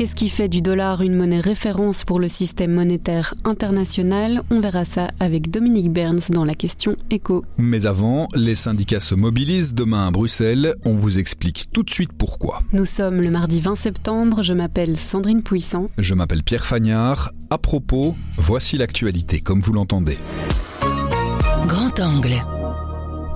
Qu'est-ce qui fait du dollar une monnaie référence pour le système monétaire international? On verra ça avec Dominique Berns dans la question écho. Mais avant, les syndicats se mobilisent demain à Bruxelles. On vous explique tout de suite pourquoi. Nous sommes le mardi 20 septembre. Je m'appelle Sandrine Puissant. Je m'appelle Pierre Fagnard. À propos, voici l'actualité comme vous l'entendez. Grand angle.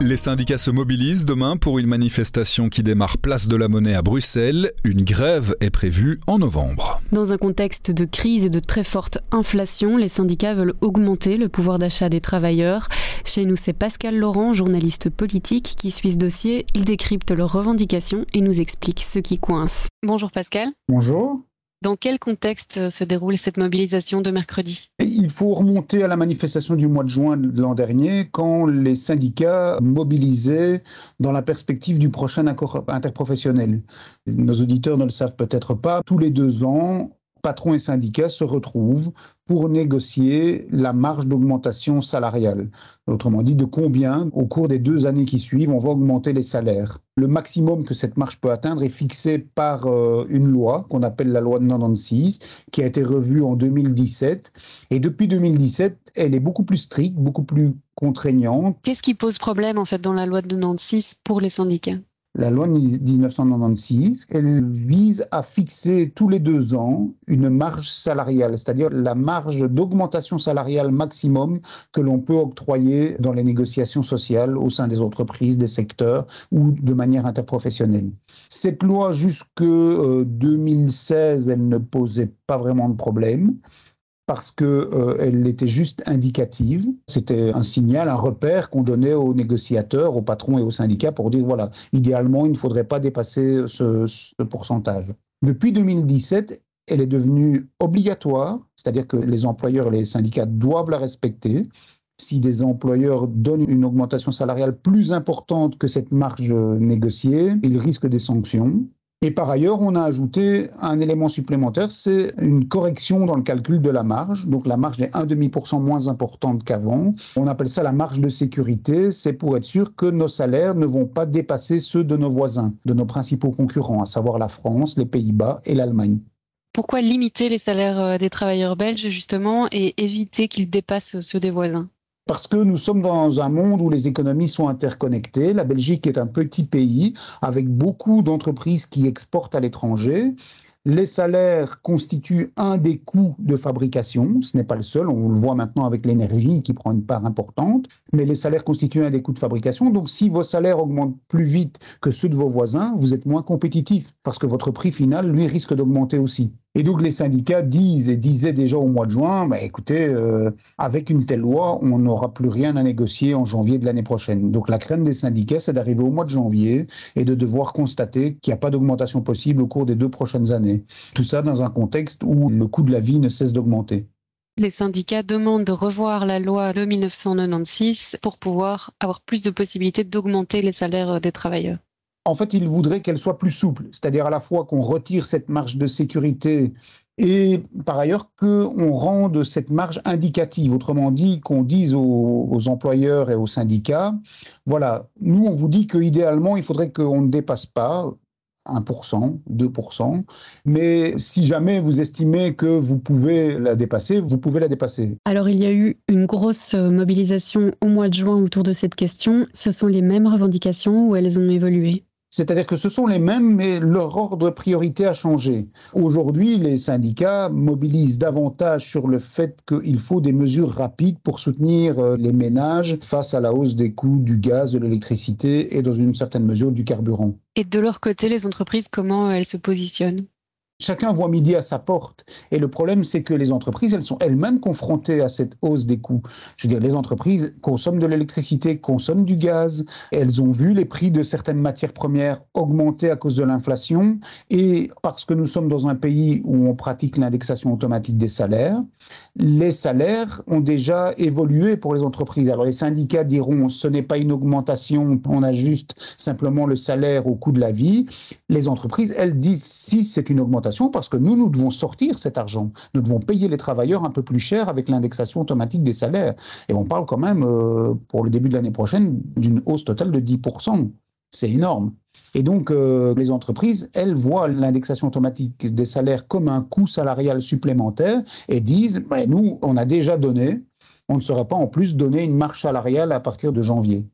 Les syndicats se mobilisent demain pour une manifestation qui démarre place de la Monnaie à Bruxelles. Une grève est prévue en novembre. Dans un contexte de crise et de très forte inflation, les syndicats veulent augmenter le pouvoir d'achat des travailleurs. Chez nous, c'est Pascal Laurent, journaliste politique, qui suit ce dossier. Il décrypte leurs revendications et nous explique ce qui coince. Bonjour Pascal. Bonjour. Dans quel contexte se déroule cette mobilisation de mercredi? Il faut remonter à la manifestation du mois de juin de l'an dernier, quand les syndicats mobilisaient dans la perspective du prochain accord interprofessionnel. Nos auditeurs ne le savent peut-être pas, tous les deux ans, patrons et syndicats se retrouvent pour négocier la marge d'augmentation salariale. Autrement dit, de combien, au cours des deux années qui suivent, on va augmenter les salaires. Le maximum que cette marge peut atteindre est fixé par euh, une loi qu'on appelle la loi de 96, qui a été revue en 2017. Et depuis 2017, elle est beaucoup plus stricte, beaucoup plus contraignante. Qu'est-ce qui pose problème en fait dans la loi de 96 pour les syndicats? La loi de 1996, elle vise à fixer tous les deux ans une marge salariale, c'est-à-dire la marge d'augmentation salariale maximum que l'on peut octroyer dans les négociations sociales au sein des entreprises, des secteurs ou de manière interprofessionnelle. Cette loi, jusque 2016, elle ne posait pas vraiment de problème parce qu'elle euh, était juste indicative. C'était un signal, un repère qu'on donnait aux négociateurs, aux patrons et aux syndicats pour dire voilà, idéalement, il ne faudrait pas dépasser ce, ce pourcentage. Depuis 2017, elle est devenue obligatoire, c'est-à-dire que les employeurs et les syndicats doivent la respecter. Si des employeurs donnent une augmentation salariale plus importante que cette marge négociée, ils risquent des sanctions. Et par ailleurs, on a ajouté un élément supplémentaire, c'est une correction dans le calcul de la marge. Donc la marge est 1,5% moins importante qu'avant. On appelle ça la marge de sécurité. C'est pour être sûr que nos salaires ne vont pas dépasser ceux de nos voisins, de nos principaux concurrents, à savoir la France, les Pays-Bas et l'Allemagne. Pourquoi limiter les salaires euh, des travailleurs belges justement et éviter qu'ils dépassent ceux des voisins? Parce que nous sommes dans un monde où les économies sont interconnectées. La Belgique est un petit pays avec beaucoup d'entreprises qui exportent à l'étranger. Les salaires constituent un des coûts de fabrication. Ce n'est pas le seul. On le voit maintenant avec l'énergie qui prend une part importante. Mais les salaires constituent un des coûts de fabrication. Donc, si vos salaires augmentent plus vite que ceux de vos voisins, vous êtes moins compétitif parce que votre prix final, lui, risque d'augmenter aussi. Et donc, les syndicats disent et disaient déjà au mois de juin, bah, écoutez, euh, avec une telle loi, on n'aura plus rien à négocier en janvier de l'année prochaine. Donc, la crainte des syndicats, c'est d'arriver au mois de janvier et de devoir constater qu'il n'y a pas d'augmentation possible au cours des deux prochaines années. Tout ça dans un contexte où le coût de la vie ne cesse d'augmenter. Les syndicats demandent de revoir la loi de 1996 pour pouvoir avoir plus de possibilités d'augmenter les salaires des travailleurs. En fait, ils voudraient qu'elle soit plus souple, c'est-à-dire à la fois qu'on retire cette marge de sécurité et par ailleurs qu'on rende cette marge indicative, autrement dit qu'on dise aux, aux, employeurs et aux syndicats, voilà, nous on vous dit qu'idéalement il faudrait qu'on ne dépasse pas 1%, 2%. Mais si jamais vous estimez que vous pouvez la dépasser, vous pouvez la dépasser. Alors il y a eu une grosse mobilisation au mois de juin autour de cette question. Ce sont les mêmes revendications ou elles ont évolué? C'est-à-dire que ce sont les mêmes, mais leur ordre de priorité a changé. Aujourd'hui, les syndicats mobilisent davantage sur le fait qu'il faut des mesures rapides pour soutenir euh, les ménages face à la hausse des coûts du gaz, de l'électricité et dans une certaine mesure du carburant. Et de leur côté, les entreprises, comment elles se positionnent? Chacun voit midi à sa porte. Et le problème, c'est que les entreprises, elles sont elles-mêmes confrontées à cette hausse des coûts. Je veux dire, les entreprises consomment de l'électricité, consomment du gaz. Elles ont vu les prix de certaines matières premières augmenter à cause de l'inflation. Et parce que nous sommes dans un pays où on pratique l'indexation automatique des salaires, les salaires ont déjà évolué pour les entreprises. Alors les syndicats diront ce n'est pas une augmentation, on ajuste simplement le salaire au coût de la vie. Les entreprises, elles disent si c'est une augmentation parce que nous, nous devons sortir cet argent. Nous devons payer les travailleurs un peu plus cher avec l'indexation automatique des salaires. Et on parle quand même, euh, pour le début de l'année prochaine, d'une hausse totale de 10%. C'est énorme. Et donc, euh, les entreprises, elles voient l'indexation automatique des salaires comme un coût salarial supplémentaire et disent, nous, on a déjà donné, on ne saurait pas en plus donner une marche salariale à partir de janvier.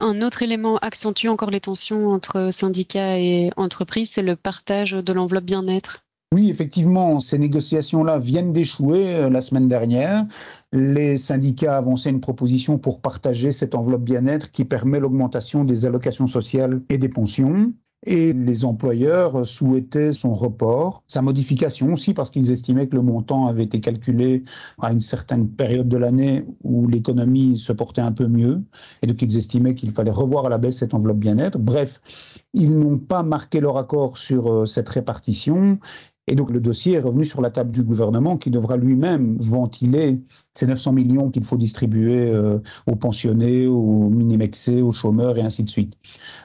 Un autre élément accentue encore les tensions entre syndicats et entreprises, c'est le partage de l'enveloppe bien-être. Oui, effectivement, ces négociations-là viennent d'échouer euh, la semaine dernière. Les syndicats avançaient une proposition pour partager cette enveloppe bien-être qui permet l'augmentation des allocations sociales et des pensions et les employeurs souhaitaient son report, sa modification aussi parce qu'ils estimaient que le montant avait été calculé à une certaine période de l'année où l'économie se portait un peu mieux et donc ils estimaient qu'il fallait revoir à la baisse cette enveloppe bien-être. Bref, ils n'ont pas marqué leur accord sur euh, cette répartition et donc le dossier est revenu sur la table du gouvernement qui devra lui-même ventiler ces 900 millions qu'il faut distribuer euh, aux pensionnés, aux minimexés, aux chômeurs et ainsi de suite.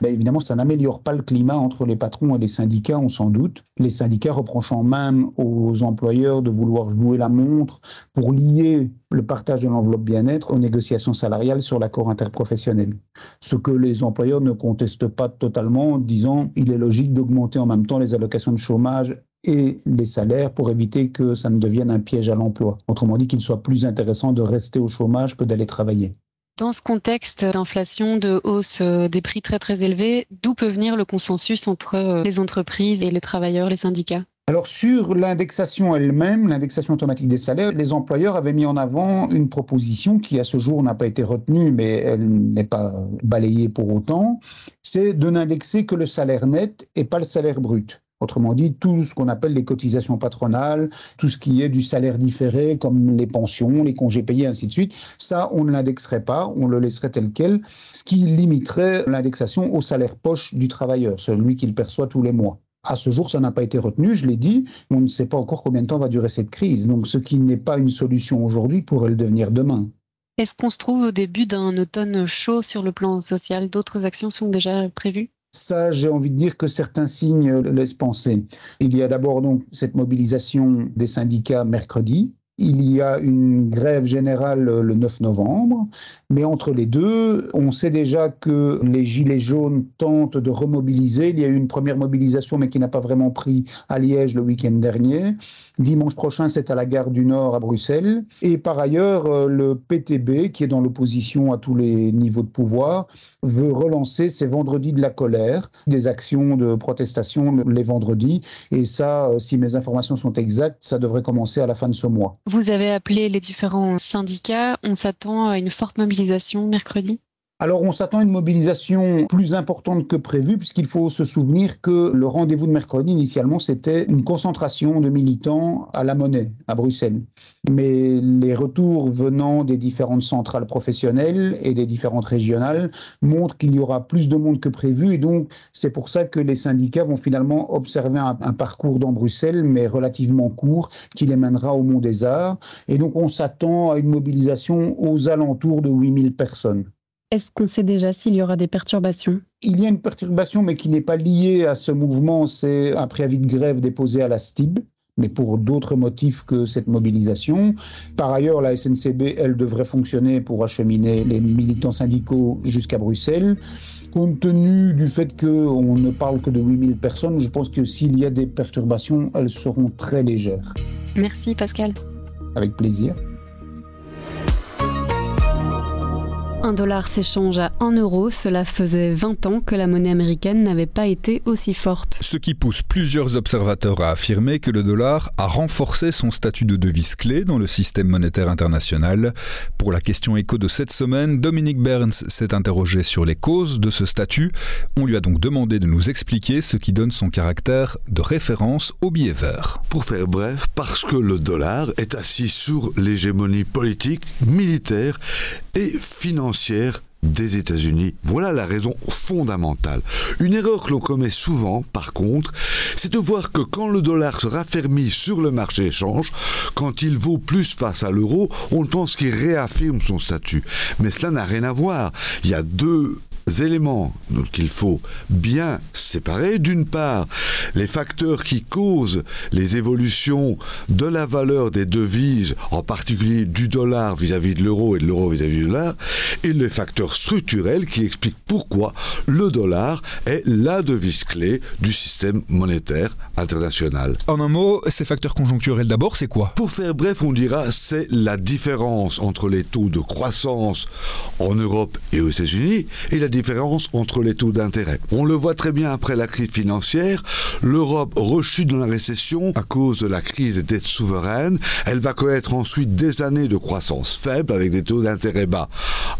Mais évidemment, ça n'améliore pas le climat entre les patrons et les syndicats, on s'en doute. Les syndicats reprochant même aux employeurs de vouloir jouer la montre pour lier le partage de l'enveloppe bien-être aux négociations salariales sur l'accord interprofessionnel. Ce que les employeurs ne contestent pas totalement, disant il est logique d'augmenter en même temps les allocations de chômage et les salaires pour éviter que ça ne devienne un piège à l'emploi. Autrement dit, qu'il soit plus intéressant de rester au chômage que d'aller travailler. Dans ce contexte d'inflation, de hausse euh, des prix très très élevés, d'où peut venir le consensus entre euh, les entreprises et les travailleurs, les syndicats? Alors sur l'indexation elle-même, l'indexation automatique des salaires, les employeurs avaient mis en avant une proposition qui à ce jour n'a pas été retenue, mais elle n'est pas balayée pour autant, c'est de n'indexer que le salaire net et pas le salaire brut. Autrement dit, tout ce qu'on appelle les cotisations patronales, tout ce qui est du salaire différé, comme les pensions, les congés payés, ainsi de suite, ça, on ne l'indexerait pas, on le laisserait tel quel, ce qui limiterait l'indexation au salaire poche du travailleur, celui qu'il perçoit tous les mois. À ce jour, ça n'a pas été retenu, je l'ai dit, on ne sait pas encore combien de temps va durer cette crise. Donc ce qui n'est pas une solution aujourd'hui pourrait le devenir demain. Est-ce qu'on se trouve au début d'un automne chaud sur le plan social? D'autres actions sont déjà prévues? Ça, j'ai envie de dire que certains signes laissent penser. Il y a d'abord donc cette mobilisation des syndicats mercredi, il y a une grève générale le 9 novembre, mais entre les deux, on sait déjà que les Gilets jaunes tentent de remobiliser. Il y a eu une première mobilisation, mais qui n'a pas vraiment pris à Liège le week-end dernier. Dimanche prochain, c'est à la gare du Nord à Bruxelles. Et par ailleurs, euh, le PTB, qui est dans l'opposition à tous les niveaux de pouvoir, veut relancer ces vendredis de la colère, des actions de protestation les vendredis. Et ça, euh, si mes informations sont exactes, ça devrait commencer à la fin de ce mois. Vous avez appelé les différents syndicats. On s'attend à une forte mobilisation mercredi? Alors on s'attend à une mobilisation plus importante que prévu puisqu'il faut se souvenir que le rendez-vous de mercredi initialement c'était une concentration de militants à la monnaie à Bruxelles. Mais les retours venant des différentes centrales professionnelles et des différentes régionales montrent qu'il y aura plus de monde que prévu et donc c'est pour ça que les syndicats vont finalement observer un, un parcours dans Bruxelles mais relativement court qui les mènera au Mont des Arts et donc on s'attend à une mobilisation aux alentours de 8000 personnes. Est-ce qu'on sait déjà s'il y aura des perturbations? Il y a une perturbation, mais qui n'est pas liée à ce mouvement. C'est un préavis de grève déposé à la STIB, mais pour d'autres motifs que cette mobilisation. Par ailleurs, la SNCB, elle, devrait fonctionner pour acheminer les militants syndicaux jusqu'à Bruxelles. Compte tenu du fait qu'on ne parle que de 8000 personnes, je pense que s'il y a des perturbations, elles seront très légères. Merci Pascal. Avec plaisir. Un dollar s'échange à 1 euro. Cela faisait 20 ans que la monnaie américaine n'avait pas été aussi forte. Ce qui pousse plusieurs observateurs à affirmer que le dollar a renforcé son statut de devise clé dans le système monétaire international. Pour la question écho de cette semaine, Dominique Burns s'est interrogé sur les causes de ce statut. On lui a donc demandé de nous expliquer ce qui donne son caractère de référence au billet vert. Pour faire bref, parce que le dollar est assis sur l'hégémonie politique, militaire et financière des États-Unis. Voilà la raison fondamentale. Une erreur que l'on commet souvent, par contre, c'est de voir que quand le dollar se raffermit sur le marché échange, quand il vaut plus face à l'euro, on pense qu'il réaffirme son statut. Mais cela n'a rien à voir. Il y a deux éléments qu'il faut bien séparer. D'une part, les facteurs qui causent les évolutions de la valeur des devises, en particulier du dollar vis-à-vis de l'euro et de l'euro vis-à-vis du dollar, et les facteurs structurels qui expliquent pourquoi le dollar est la devise clé du système monétaire international. En un mot, ces facteurs conjoncturels d'abord, c'est quoi? Pour faire bref, on dira c'est la différence entre les taux de croissance en Europe et aux États-Unis et la différence entre les taux d'intérêt. On le voit très bien après la crise financière, l'Europe rechute dans la récession à cause de la crise des dettes souveraines, elle va connaître ensuite des années de croissance faible avec des taux d'intérêt bas.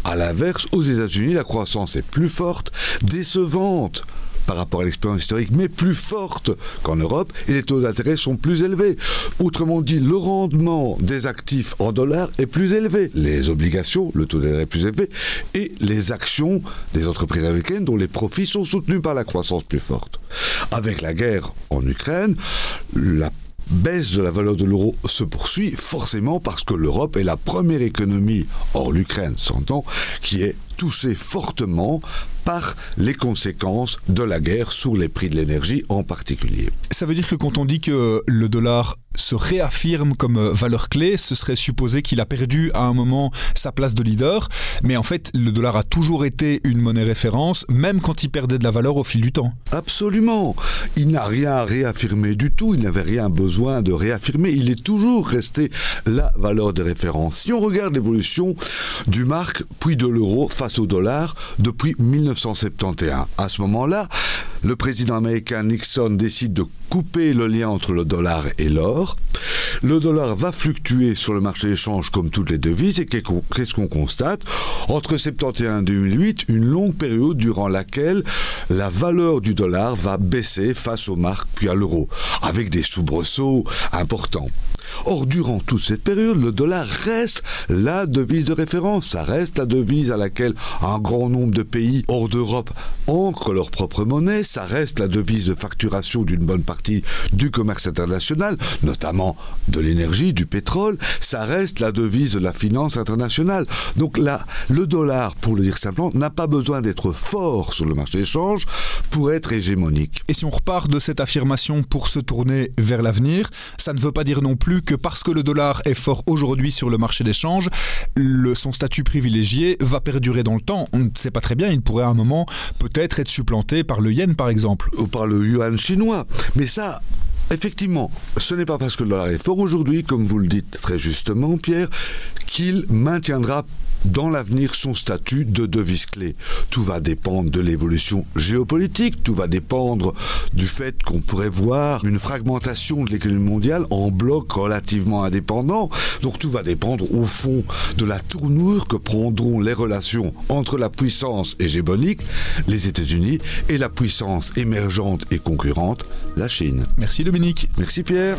À l'inverse, aux États-Unis, la croissance est plus forte, décevante par rapport à l'expérience historique, mais plus forte qu'en Europe, et les taux d'intérêt sont plus élevés. Autrement dit, le rendement des actifs en dollars est plus élevé. Les obligations, le taux d'intérêt est plus élevé, et les actions des entreprises américaines dont les profits sont soutenus par la croissance plus forte. Avec la guerre en Ukraine, la baisse de la valeur de l'euro se poursuit forcément parce que l'Europe est la première économie, hors l'Ukraine s'entend, qui est touchée fortement par les conséquences de la guerre sur les prix de l'énergie en particulier. Ça veut dire que quand on dit que le dollar se réaffirme comme valeur clé, ce serait supposer qu'il a perdu à un moment sa place de leader, mais en fait le dollar a toujours été une monnaie référence, même quand il perdait de la valeur au fil du temps. Absolument. Il n'a rien à réaffirmer du tout, il n'avait rien besoin de réaffirmer, il est toujours resté la valeur de référence. Si on regarde l'évolution du marque puis de l'euro face au dollar depuis 1971, à ce moment-là, le président américain Nixon décide de couper le lien entre le dollar et l'or. Le dollar va fluctuer sur le marché d'échange comme toutes les devises et qu'est-ce qu'on constate? Entre 71 et 2008, une longue période durant laquelle la valeur du dollar va baisser face aux marques puis à l'euro, avec des soubresauts importants. Or, durant toute cette période, le dollar reste la devise de référence. Ça reste la devise à laquelle un grand nombre de pays hors d'Europe ancrent leur propre monnaie. Ça reste la devise de facturation d'une bonne partie du commerce international, notamment de l'énergie, du pétrole. Ça reste la devise de la finance internationale. Donc là, le dollar, pour le dire simplement, n'a pas besoin d'être fort sur le marché d'échange pour être hégémonique. Et si on repart de cette affirmation pour se tourner vers l'avenir, ça ne veut pas dire non plus que parce que le dollar est fort aujourd'hui sur le marché d'échange, son statut privilégié va perdurer dans le temps. On ne sait pas très bien, il pourrait à un moment peut-être être supplanté par le yen par exemple. Ou par le yuan chinois. Mais ça, Effectivement, ce n'est pas parce que le dollar est fort aujourd'hui, comme vous le dites très justement, Pierre, qu'il maintiendra dans l'avenir son statut de devise clé. Tout va dépendre de l'évolution géopolitique, tout va dépendre du fait qu'on pourrait voir une fragmentation de l'économie mondiale en blocs relativement indépendants. Donc tout va dépendre au fond de la tournure que prendront les relations entre la puissance hégémonique, les États-Unis, et la puissance émergente et concurrente, la Chine. Merci Dominique. Merci Pierre.